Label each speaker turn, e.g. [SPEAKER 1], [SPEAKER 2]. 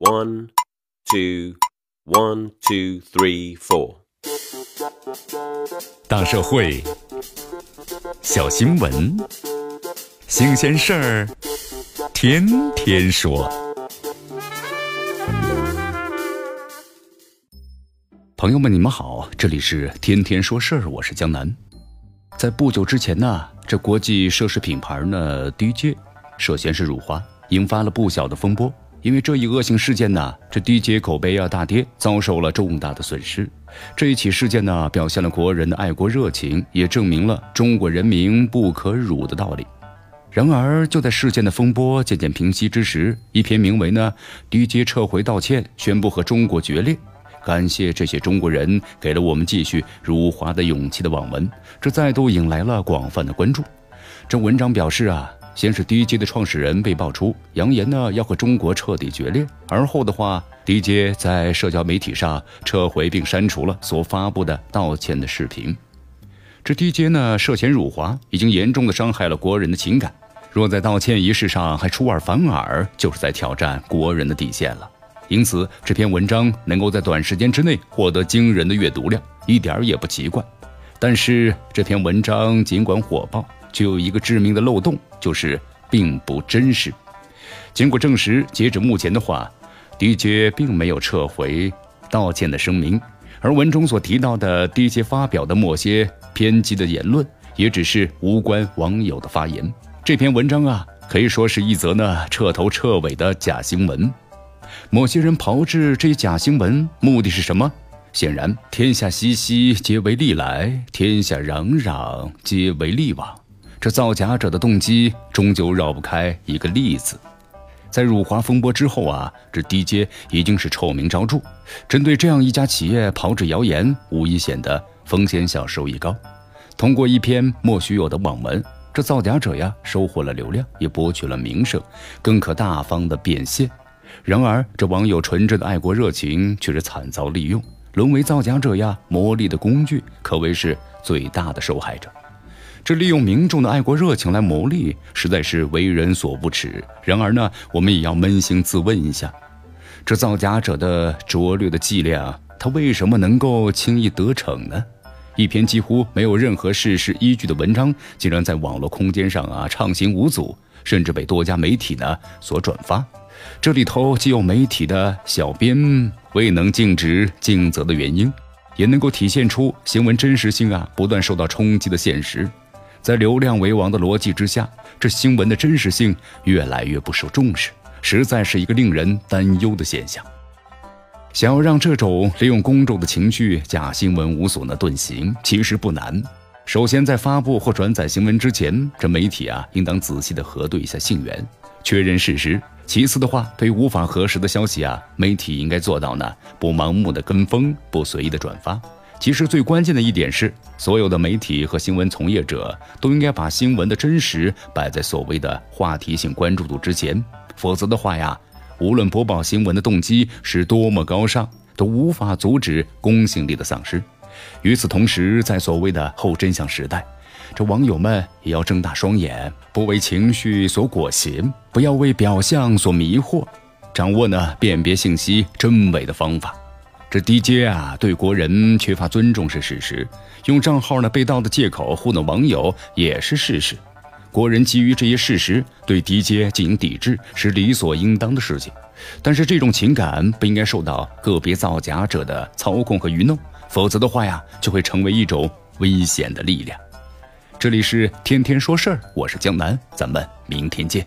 [SPEAKER 1] One, two, one, two, three, four。
[SPEAKER 2] 大社会，小新闻，新鲜事儿，天天说。朋友们，你们好，这里是天天说事儿，我是江南。在不久之前呢，这国际奢侈品牌呢，DJ 涉嫌是辱华，引发了不小的风波。因为这一恶性事件呢，这 DJ 口碑啊大跌，遭受了重大的损失。这一起事件呢，表现了国人的爱国热情，也证明了中国人民不可辱的道理。然而，就在事件的风波渐渐平息之时，一篇名为呢 “DJ 撤回道歉，宣布和中国决裂，感谢这些中国人给了我们继续辱华的勇气”的网文，这再度引来了广泛的关注。这文章表示啊。先是 DJ 的创始人被爆出扬言呢要和中国彻底决裂，而后的话，DJ 在社交媒体上撤回并删除了所发布的道歉的视频。这 DJ 呢涉嫌辱华，已经严重的伤害了国人的情感。若在道歉仪式上还出尔反尔，就是在挑战国人的底线了。因此，这篇文章能够在短时间之内获得惊人的阅读量，一点也不奇怪。但是，这篇文章尽管火爆。就有一个致命的漏洞，就是并不真实。经过证实，截止目前的话，DJ 并没有撤回道歉的声明，而文中所提到的 DJ 发表的某些偏激的言论，也只是无关网友的发言。这篇文章啊，可以说是一则呢彻头彻尾的假新闻。某些人炮制这些假新闻，目的是什么？显然，天下熙熙，皆为利来；天下攘攘，皆为利往。这造假者的动机终究绕不开一个“利”字。在辱华风波之后啊，这 DJ 已经是臭名昭著。针对这样一家企业炮制谣言，无疑显得风险小、收益高。通过一篇莫须有的网文，这造假者呀收获了流量，也博取了名声，更可大方的变现。然而，这网友纯真的爱国热情却是惨遭利用，沦为造假者呀牟利的工具，可谓是最大的受害者。这利用民众的爱国热情来牟利，实在是为人所不齿。然而呢，我们也要扪心自问一下，这造假者的拙劣的伎俩，他为什么能够轻易得逞呢？一篇几乎没有任何事实依据的文章，竟然在网络空间上啊畅行无阻，甚至被多家媒体呢所转发。这里头既有媒体的小编未能尽职尽责的原因，也能够体现出新闻真实性啊不断受到冲击的现实。在流量为王的逻辑之下，这新闻的真实性越来越不受重视，实在是一个令人担忧的现象。想要让这种利用公众的情绪假新闻无所呢遁形，其实不难。首先，在发布或转载新闻之前，这媒体啊应当仔细的核对一下信源，确认事实。其次的话，对于无法核实的消息啊，媒体应该做到呢不盲目的跟风，不随意的转发。其实最关键的一点是，所有的媒体和新闻从业者都应该把新闻的真实摆在所谓的话题性关注度之前，否则的话呀，无论播报新闻的动机是多么高尚，都无法阻止公信力的丧失。与此同时，在所谓的后真相时代，这网友们也要睁大双眼，不为情绪所裹挟，不要为表象所迷惑，掌握呢辨别信息真伪的方法。这 DJ 啊，对国人缺乏尊重是事实；用账号呢被盗的借口糊弄网友也是事实。国人基于这些事实对 DJ 进行抵制是理所应当的事情，但是这种情感不应该受到个别造假者的操控和愚弄，否则的话呀，就会成为一种危险的力量。这里是天天说事儿，我是江南，咱们明天见。